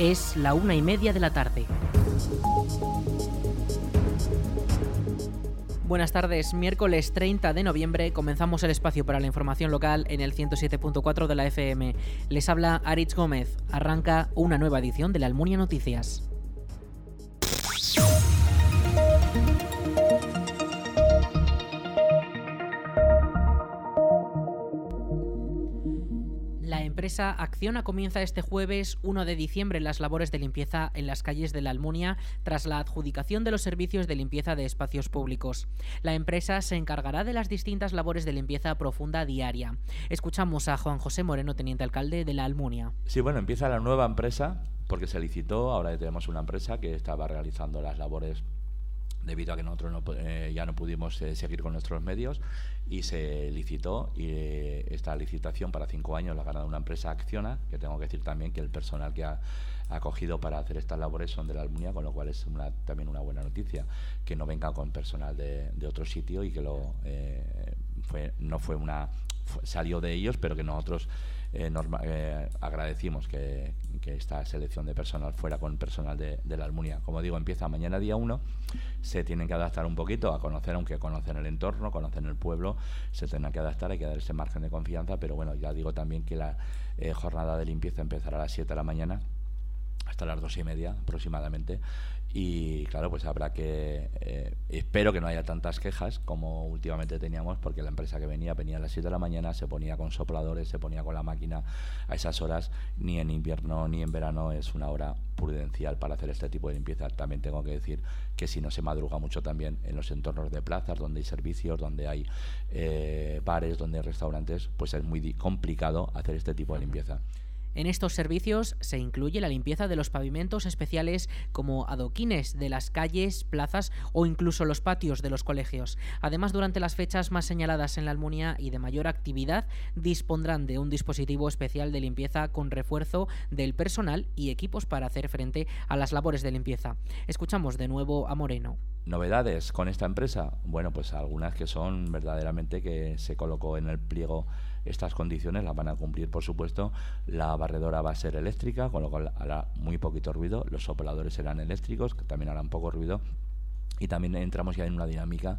Es la una y media de la tarde. Buenas tardes, miércoles 30 de noviembre comenzamos el espacio para la información local en el 107.4 de la FM. Les habla Aritz Gómez. Arranca una nueva edición de la Almunia Noticias. Empresa Acciona comienza este jueves 1 de diciembre las labores de limpieza en las calles de la Almunia tras la adjudicación de los servicios de limpieza de espacios públicos. La empresa se encargará de las distintas labores de limpieza profunda diaria. Escuchamos a Juan José Moreno, teniente alcalde de la Almunia. Sí, bueno, empieza la nueva empresa porque se licitó, ahora tenemos una empresa que estaba realizando las labores debido a que nosotros no, eh, ya no pudimos eh, seguir con nuestros medios y se licitó y eh, esta licitación para cinco años la ha ganado una empresa Acciona, que tengo que decir también que el personal que ha acogido para hacer estas labores son de la Almunia, con lo cual es una, también una buena noticia que no venga con personal de, otro sitio y que lo fue, no fue una salió de ellos, pero que nosotros eh, eh, agradecimos que, esta selección de personal fuera con personal de, la Almunia. Como digo, empieza mañana día 1, se tienen que adaptar un poquito a conocer, aunque conocen el entorno, conocen el pueblo, se tendrán que adaptar, hay que dar ese margen de confianza, pero bueno, ya digo también que la eh, jornada de limpieza empezará a las 7 de la mañana hasta las dos y media aproximadamente y claro pues habrá que eh, espero que no haya tantas quejas como últimamente teníamos porque la empresa que venía venía a las 7 de la mañana se ponía con sopladores se ponía con la máquina a esas horas. Ni en invierno ni en verano es una hora prudencial para hacer este tipo de limpieza. También tengo que decir que si no se madruga mucho también en los entornos de plazas donde hay servicios donde hay eh, bares donde hay restaurantes pues es muy complicado hacer este tipo de limpieza en estos servicios se incluye la limpieza de los pavimentos especiales como adoquines de las calles, plazas o incluso los patios de los colegios. Además, durante las fechas más señaladas en la Almunia y de mayor actividad, dispondrán de un dispositivo especial de limpieza con refuerzo del personal y equipos para hacer frente a las labores de limpieza. Escuchamos de nuevo a Moreno. ¿Novedades con esta empresa? Bueno, pues algunas que son verdaderamente que se colocó en el pliego estas condiciones las van a cumplir, por supuesto. La barredora va a ser eléctrica, con lo cual hará muy poquito ruido. Los sopladores serán eléctricos, que también harán poco ruido. Y también entramos ya en una dinámica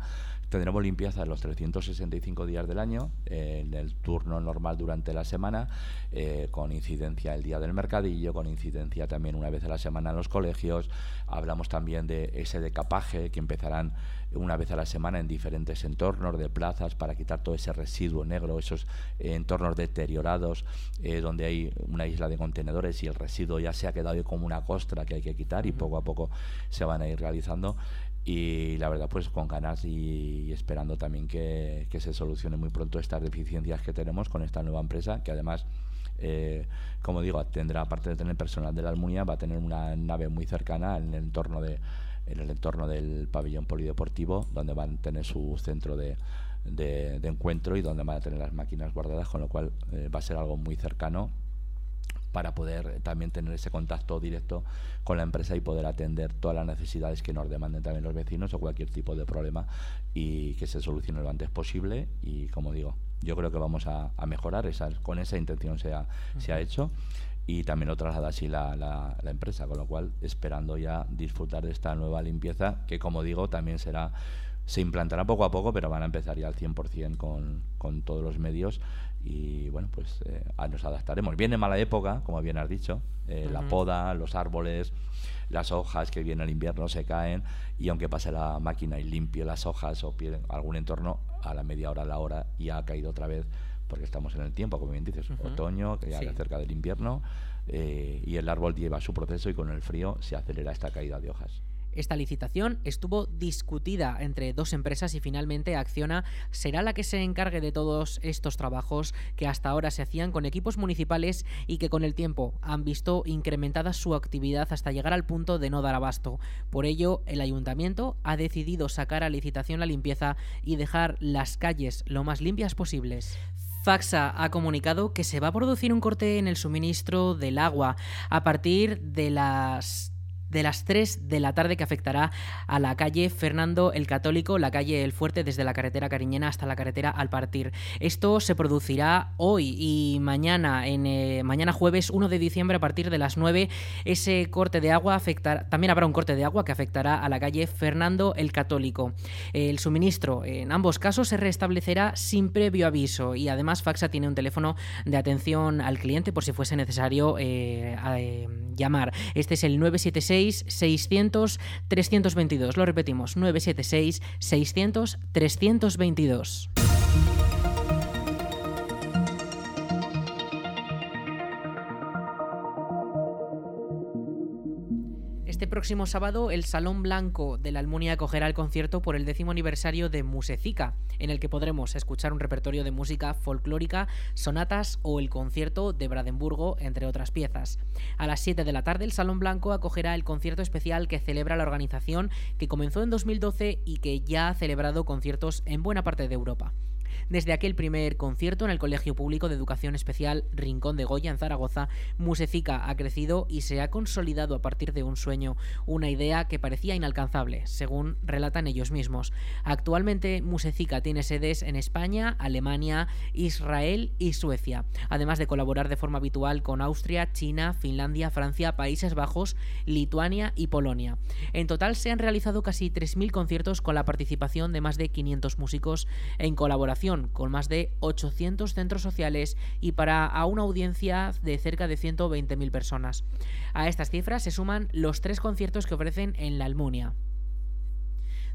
Tendremos limpieza los 365 días del año, en el turno normal durante la semana, eh, con incidencia el día del mercadillo, con incidencia también una vez a la semana en los colegios. Hablamos también de ese decapaje que empezarán una vez a la semana en diferentes entornos de plazas para quitar todo ese residuo negro, esos entornos deteriorados eh, donde hay una isla de contenedores y el residuo ya se ha quedado como una costra que hay que quitar y poco a poco se van a ir realizando. Y la verdad pues con ganas y, esperando también que, se solucione muy pronto estas deficiencias que tenemos con esta nueva empresa que además eh, como digo tendrá aparte de tener personal de la Almunia va a tener una nave muy cercana en el entorno de en el entorno del pabellón polideportivo donde van a tener su centro de, de, encuentro y donde van a tener las máquinas guardadas con lo cual eh, va a ser algo muy cercano para poder también tener ese contacto directo con la empresa y poder atender todas las necesidades que nos demanden también los vecinos o cualquier tipo de problema y que se solucione lo antes posible. Y como digo yo creo que vamos a, mejorar esa, con esa intención se ha, se ha hecho y también lo traslada así la, la, la, empresa, con lo cual esperando ya disfrutar de esta nueva limpieza que como digo también será se implantará poco a poco pero van a empezar ya al 100% con, con todos los medios y bueno, pues eh, nos adaptaremos. Viene mala época, como bien has dicho, eh, la poda, los árboles, las hojas que viene el invierno se caen y aunque pase la máquina y limpie las hojas o algún entorno, a la media hora, a la hora ya ha caído otra vez porque estamos en el tiempo, como bien dices, otoño, que ya cerca del invierno eh, y el árbol lleva su proceso y con el frío se acelera esta caída de hojas. Esta licitación estuvo discutida entre dos empresas y finalmente Acciona será la que se encargue de todos estos trabajos que hasta ahora se hacían con equipos municipales y que con el tiempo han visto incrementada su actividad hasta llegar al punto de no dar abasto. Por ello, el ayuntamiento ha decidido sacar a licitación la limpieza y dejar las calles lo más limpias posibles. Faxa ha comunicado que se va a producir un corte en el suministro del agua a partir de las de las 3 de la tarde que afectará a la calle Fernando el Católico, la calle El Fuerte desde la carretera Cariñena hasta la carretera al partir. Esto se producirá hoy y mañana, en eh, mañana jueves 1 de diciembre a partir de las 9. Ese corte de agua afectará, también habrá un corte de agua que afectará a la calle Fernando el Católico. El suministro en ambos casos se restablecerá sin previo aviso y además Faxa tiene un teléfono de atención al cliente por si fuese necesario eh, eh, llamar. Este es el 976 600 322. Lo repetimos, 976 próximo sábado, el Salón Blanco de la Almunia acogerá el concierto por el décimo aniversario de Musecica, en el que podremos escuchar un repertorio de música folclórica, sonatas o el concierto de Brandenburgo, entre otras piezas. A las 7 de la tarde, el Salón Blanco acogerá el concierto especial que celebra la organización, que comenzó en 2012 y que ya ha celebrado conciertos en buena parte de Europa desde aquel primer concierto en el Colegio Público de Educación Especial Rincón de Goya en Zaragoza, Musecica ha crecido y se ha consolidado a partir de un sueño, una idea que parecía inalcanzable, según relatan ellos mismos. Actualmente Musecica tiene sedes en España, Alemania, Israel y Suecia, además de colaborar de forma habitual con Austria, China, Finlandia, Francia, Países Bajos, Lituania y Polonia. En total se han realizado casi 3.000 conciertos con la participación de más de 500 músicos en colaboración con más de 800 centros sociales y para a una audiencia de cerca de 120.000 personas. A estas cifras se suman los tres conciertos que ofrecen en la Almunia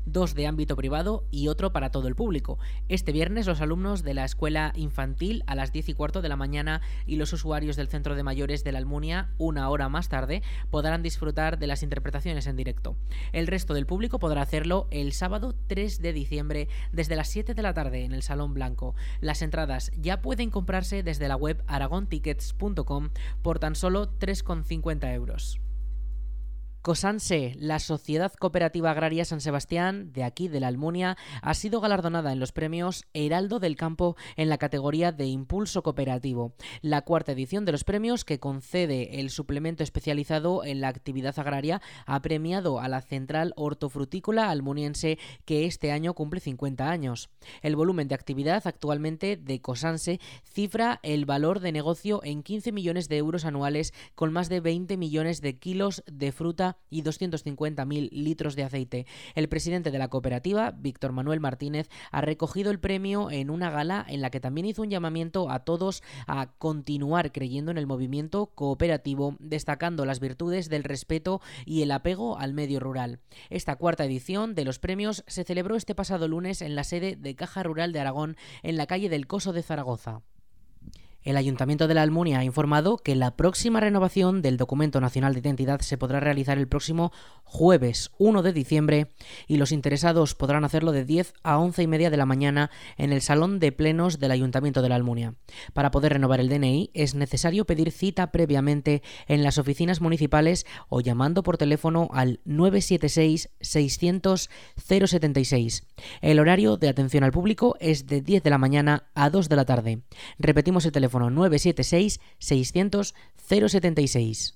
dos de ámbito privado y otro para todo el público. Este viernes los alumnos de la escuela infantil a las 10 y cuarto de la mañana y los usuarios del centro de mayores de la Almunia una hora más tarde podrán disfrutar de las interpretaciones en directo. El resto del público podrá hacerlo el sábado 3 de diciembre desde las 7 de la tarde en el Salón Blanco. Las entradas ya pueden comprarse desde la web aragontickets.com por tan solo 3,50 euros. Cosanse, la Sociedad Cooperativa Agraria San Sebastián, de aquí de la Almunia, ha sido galardonada en los premios Heraldo del Campo en la categoría de Impulso Cooperativo. La cuarta edición de los premios, que concede el suplemento especializado en la actividad agraria, ha premiado a la Central Hortofrutícola almuniense, que este año cumple 50 años. El volumen de actividad actualmente de Cosanse cifra el valor de negocio en 15 millones de euros anuales, con más de 20 millones de kilos de fruta y 250.000 litros de aceite. El presidente de la cooperativa, Víctor Manuel Martínez, ha recogido el premio en una gala en la que también hizo un llamamiento a todos a continuar creyendo en el movimiento cooperativo, destacando las virtudes del respeto y el apego al medio rural. Esta cuarta edición de los premios se celebró este pasado lunes en la sede de Caja Rural de Aragón, en la calle del Coso de Zaragoza. El Ayuntamiento de la Almunia ha informado que la próxima renovación del Documento Nacional de Identidad se podrá realizar el próximo jueves 1 de diciembre y los interesados podrán hacerlo de 10 a 11 y media de la mañana en el Salón de Plenos del Ayuntamiento de la Almunia. Para poder renovar el DNI es necesario pedir cita previamente en las oficinas municipales o llamando por teléfono al 976 600 076. El horario de atención al público es de 10 de la mañana a 2 de la tarde. Repetimos el teléfono 976 600 076.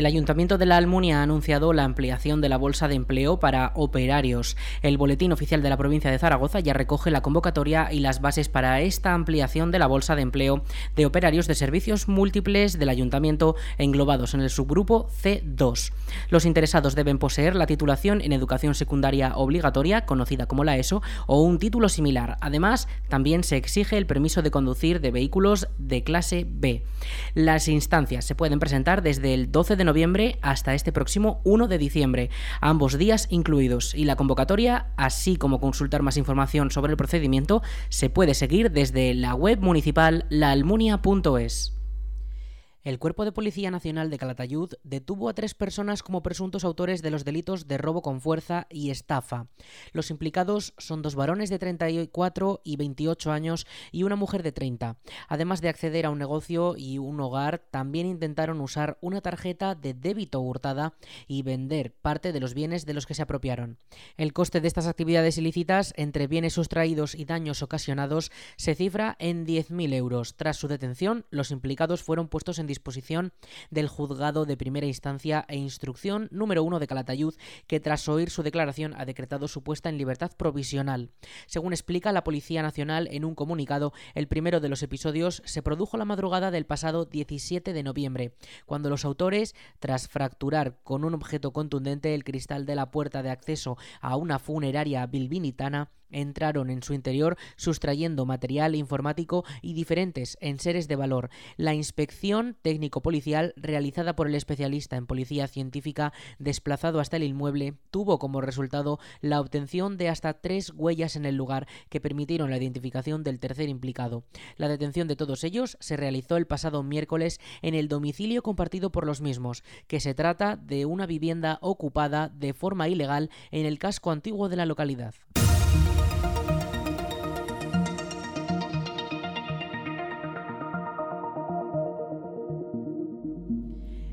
El Ayuntamiento de la Almunia ha anunciado la ampliación de la bolsa de empleo para operarios. El Boletín Oficial de la Provincia de Zaragoza ya recoge la convocatoria y las bases para esta ampliación de la bolsa de empleo de operarios de servicios múltiples del Ayuntamiento englobados en el subgrupo C2. Los interesados deben poseer la titulación en educación secundaria obligatoria, conocida como la ESO, o un título similar. Además, también se exige el permiso de conducir de vehículos de clase B. Las instancias se pueden presentar desde el 12 de noviembre hasta este próximo 1 de diciembre, ambos días incluidos. Y la convocatoria, así como consultar más información sobre el procedimiento, se puede seguir desde la web municipal laalmunia.es. El Cuerpo de Policía Nacional de Calatayud detuvo a tres personas como presuntos autores de los delitos de robo con fuerza y estafa. Los implicados son dos varones de 34 y 28 años y una mujer de 30. Además de acceder a un negocio y un hogar, también intentaron usar una tarjeta de débito hurtada y vender parte de los bienes de los que se apropiaron. El coste de estas actividades ilícitas, entre bienes sustraídos y daños ocasionados, se cifra en 10.000 euros. Tras su detención, los implicados fueron puestos en disposición del juzgado de primera instancia e instrucción número uno de Calatayud, que tras oír su declaración ha decretado su puesta en libertad provisional. Según explica la Policía Nacional en un comunicado, el primero de los episodios se produjo la madrugada del pasado 17 de noviembre, cuando los autores, tras fracturar con un objeto contundente el cristal de la puerta de acceso a una funeraria bilbinitana, entraron en su interior sustrayendo material informático y diferentes enseres de valor. La inspección técnico-policial realizada por el especialista en policía científica desplazado hasta el inmueble tuvo como resultado la obtención de hasta tres huellas en el lugar que permitieron la identificación del tercer implicado. La detención de todos ellos se realizó el pasado miércoles en el domicilio compartido por los mismos, que se trata de una vivienda ocupada de forma ilegal en el casco antiguo de la localidad.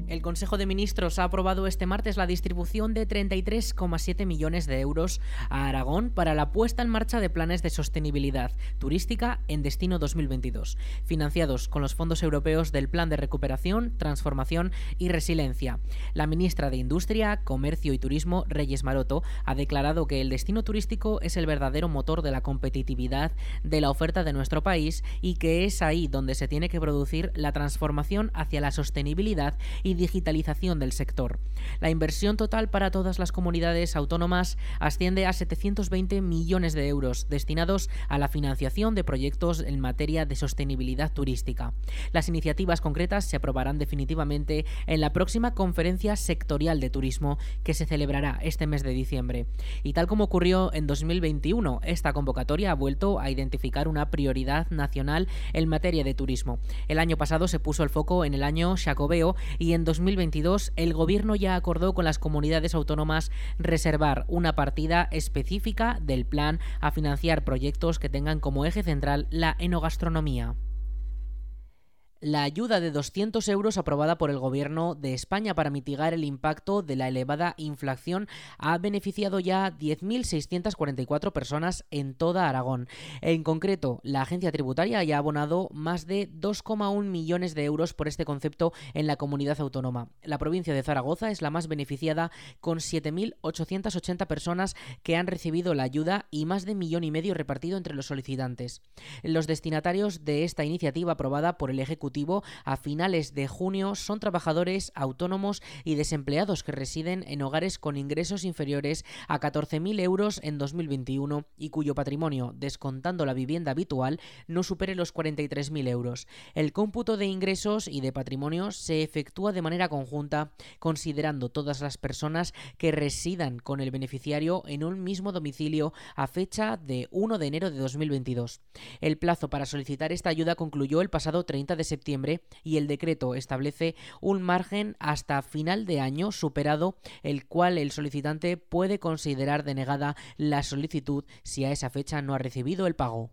El Consejo de Ministros ha aprobado este martes la distribución de 33,7 millones de euros a Aragón para la puesta en marcha de planes de sostenibilidad turística en Destino 2022, financiados con los fondos europeos del Plan de Recuperación, Transformación y Resiliencia. La ministra de Industria, Comercio y Turismo, Reyes Maroto, ha declarado que el destino turístico es el verdadero motor de la competitividad de la oferta de nuestro país y que es ahí donde se tiene que producir la transformación hacia la sostenibilidad y digitalización del sector. La inversión total para todas las comunidades autónomas asciende a 720 millones de euros destinados a la financiación de proyectos en materia de sostenibilidad turística. Las iniciativas concretas se aprobarán definitivamente en la próxima conferencia sectorial de turismo que se celebrará este mes de diciembre. Y tal como ocurrió en 2021, esta convocatoria ha vuelto a identificar una prioridad nacional en materia de turismo. El año pasado se puso el foco en el año Jacobeo y en 2022 el Gobierno ya acordó con las comunidades autónomas reservar una partida específica del plan a financiar proyectos que tengan como eje central la enogastronomía. La ayuda de 200 euros aprobada por el Gobierno de España para mitigar el impacto de la elevada inflación ha beneficiado ya 10.644 personas en toda Aragón. En concreto, la agencia tributaria ya ha abonado más de 2,1 millones de euros por este concepto en la comunidad autónoma. La provincia de Zaragoza es la más beneficiada con 7.880 personas que han recibido la ayuda y más de un millón y medio repartido entre los solicitantes. Los destinatarios de esta iniciativa aprobada por el Ejecutivo a finales de junio son trabajadores autónomos y desempleados que residen en hogares con ingresos inferiores a 14.000 euros en 2021 y cuyo patrimonio, descontando la vivienda habitual, no supere los 43.000 euros. El cómputo de ingresos y de patrimonio se efectúa de manera conjunta, considerando todas las personas que residan con el beneficiario en un mismo domicilio a fecha de 1 de enero de 2022. El plazo para solicitar esta ayuda concluyó el pasado 30 de septiembre y el decreto establece un margen hasta final de año superado el cual el solicitante puede considerar denegada la solicitud si a esa fecha no ha recibido el pago.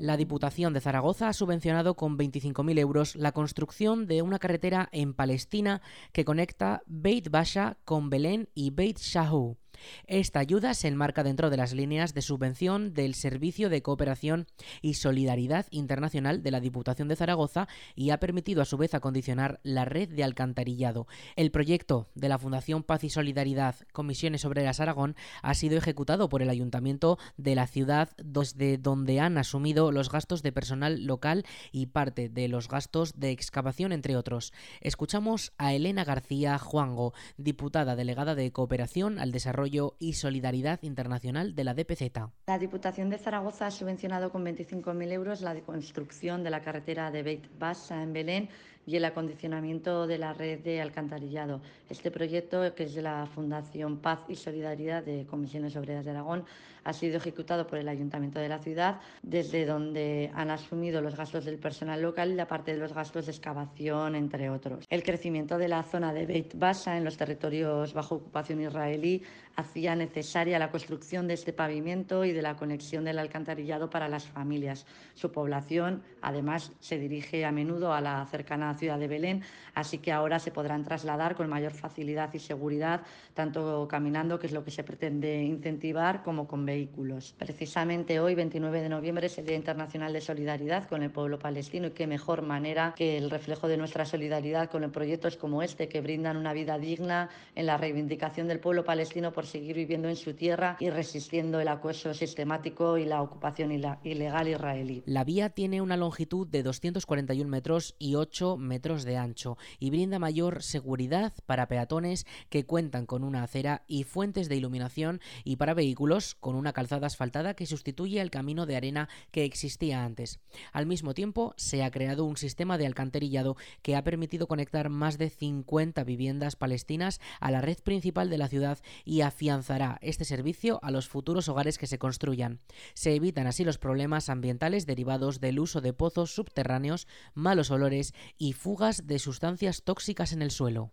La Diputación de Zaragoza ha subvencionado con 25.000 euros la construcción de una carretera en Palestina que conecta Beit Basha con Belén y Beit Shahu. Esta ayuda se enmarca dentro de las líneas de subvención del Servicio de Cooperación y Solidaridad Internacional de la Diputación de Zaragoza y ha permitido a su vez acondicionar la red de alcantarillado. El proyecto de la Fundación Paz y Solidaridad Comisiones Obreras Aragón ha sido ejecutado por el Ayuntamiento de la ciudad desde donde han asumido los gastos de personal local y parte de los gastos de excavación entre otros. Escuchamos a Elena García Juango, diputada delegada de Cooperación al Desarrollo y Solidaridad Internacional de la DPZ. La Diputación de Zaragoza ha subvencionado con 25.000 euros la construcción de la carretera de Beit Bassa en Belén y el acondicionamiento de la red de alcantarillado. Este proyecto, que es de la Fundación Paz y Solidaridad de Comisiones Obreras de Aragón, ha sido ejecutado por el Ayuntamiento de la ciudad, desde donde han asumido los gastos del personal local y la parte de los gastos de excavación, entre otros. El crecimiento de la zona de Beit Basa en los territorios bajo ocupación israelí hacía necesaria la construcción de este pavimento y de la conexión del alcantarillado para las familias. Su población, además, se dirige a menudo a la cercana ciudad de Belén, así que ahora se podrán trasladar con mayor facilidad y seguridad, tanto caminando, que es lo que se pretende incentivar, como con vehículos. Precisamente hoy, 29 de noviembre, es el Día Internacional de Solidaridad con el pueblo palestino y qué mejor manera que el reflejo de nuestra solidaridad con proyectos como este que brindan una vida digna en la reivindicación del pueblo palestino por seguir viviendo en su tierra y resistiendo el acoso sistemático y la ocupación ilegal israelí. La vía tiene una longitud de 241 metros y 8 metros de ancho y brinda mayor seguridad para peatones que cuentan con una acera y fuentes de iluminación y para vehículos con una calzada asfaltada que sustituye el camino de arena que existía antes. Al mismo tiempo, se ha creado un sistema de alcantarillado que ha permitido conectar más de 50 viviendas palestinas a la red principal de la ciudad y afianzará este servicio a los futuros hogares que se construyan. Se evitan así los problemas ambientales derivados del uso de pozos subterráneos, malos olores y fugas de sustancias tóxicas en el suelo.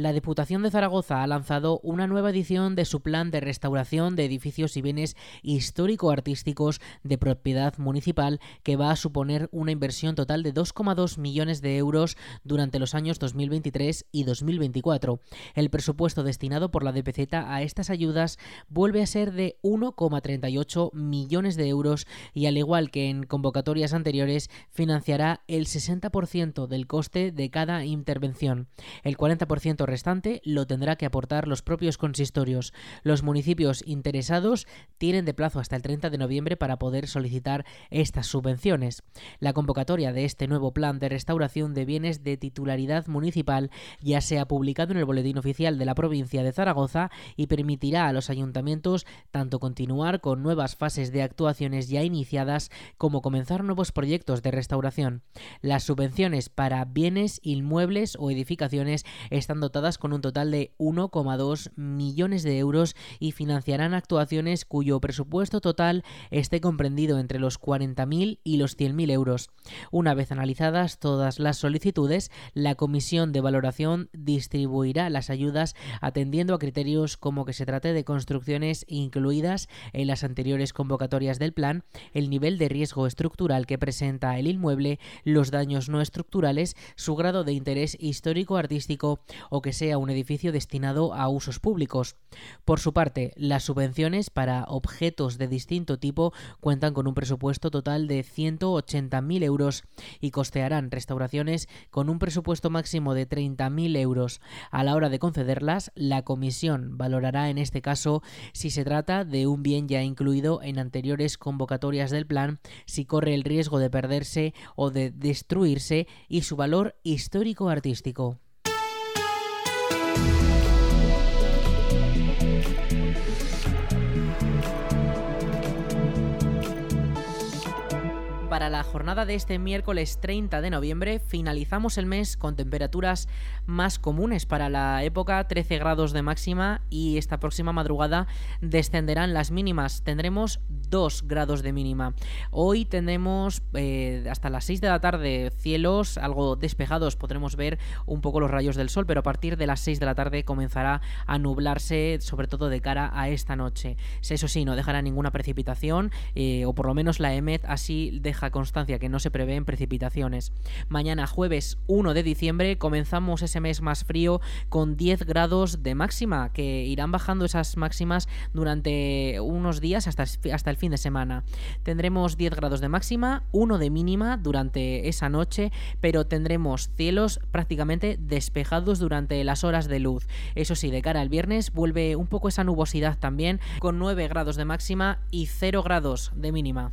La Diputación de Zaragoza ha lanzado una nueva edición de su plan de restauración de edificios y bienes histórico-artísticos de propiedad municipal que va a suponer una inversión total de 2,2 millones de euros durante los años 2023 y 2024. El presupuesto destinado por la DPZ a estas ayudas vuelve a ser de 1,38 millones de euros y al igual que en convocatorias anteriores financiará el 60% del coste de cada intervención. El 40% restante lo tendrá que aportar los propios consistorios. Los municipios interesados tienen de plazo hasta el 30 de noviembre para poder solicitar estas subvenciones. La convocatoria de este nuevo plan de restauración de bienes de titularidad municipal ya se ha publicado en el Boletín Oficial de la provincia de Zaragoza y permitirá a los ayuntamientos tanto continuar con nuevas fases de actuaciones ya iniciadas como comenzar nuevos proyectos de restauración. Las subvenciones para bienes inmuebles o edificaciones están dotadas con un total de 1,2 millones de euros y financiarán actuaciones cuyo presupuesto total esté comprendido entre los 40.000 y los 100.000 euros. Una vez analizadas todas las solicitudes, la Comisión de Valoración distribuirá las ayudas atendiendo a criterios como que se trate de construcciones incluidas en las anteriores convocatorias del plan, el nivel de riesgo estructural que presenta el inmueble, los daños no estructurales, su grado de interés histórico-artístico o que sea un edificio destinado a usos públicos. Por su parte, las subvenciones para objetos de distinto tipo cuentan con un presupuesto total de 180.000 euros y costearán restauraciones con un presupuesto máximo de 30.000 euros. A la hora de concederlas, la comisión valorará en este caso si se trata de un bien ya incluido en anteriores convocatorias del plan, si corre el riesgo de perderse o de destruirse y su valor histórico-artístico. Bye. Para la jornada de este miércoles 30 de noviembre finalizamos el mes con temperaturas más comunes para la época, 13 grados de máxima y esta próxima madrugada descenderán las mínimas, tendremos 2 grados de mínima. Hoy tendremos eh, hasta las 6 de la tarde cielos algo despejados, podremos ver un poco los rayos del sol, pero a partir de las 6 de la tarde comenzará a nublarse, sobre todo de cara a esta noche. Eso sí, no dejará ninguna precipitación, eh, o por lo menos la EMET así constancia que no se prevén precipitaciones. Mañana jueves 1 de diciembre comenzamos ese mes más frío con 10 grados de máxima, que irán bajando esas máximas durante unos días hasta, hasta el fin de semana. Tendremos 10 grados de máxima, 1 de mínima durante esa noche, pero tendremos cielos prácticamente despejados durante las horas de luz. Eso sí, de cara al viernes vuelve un poco esa nubosidad también, con 9 grados de máxima y 0 grados de mínima.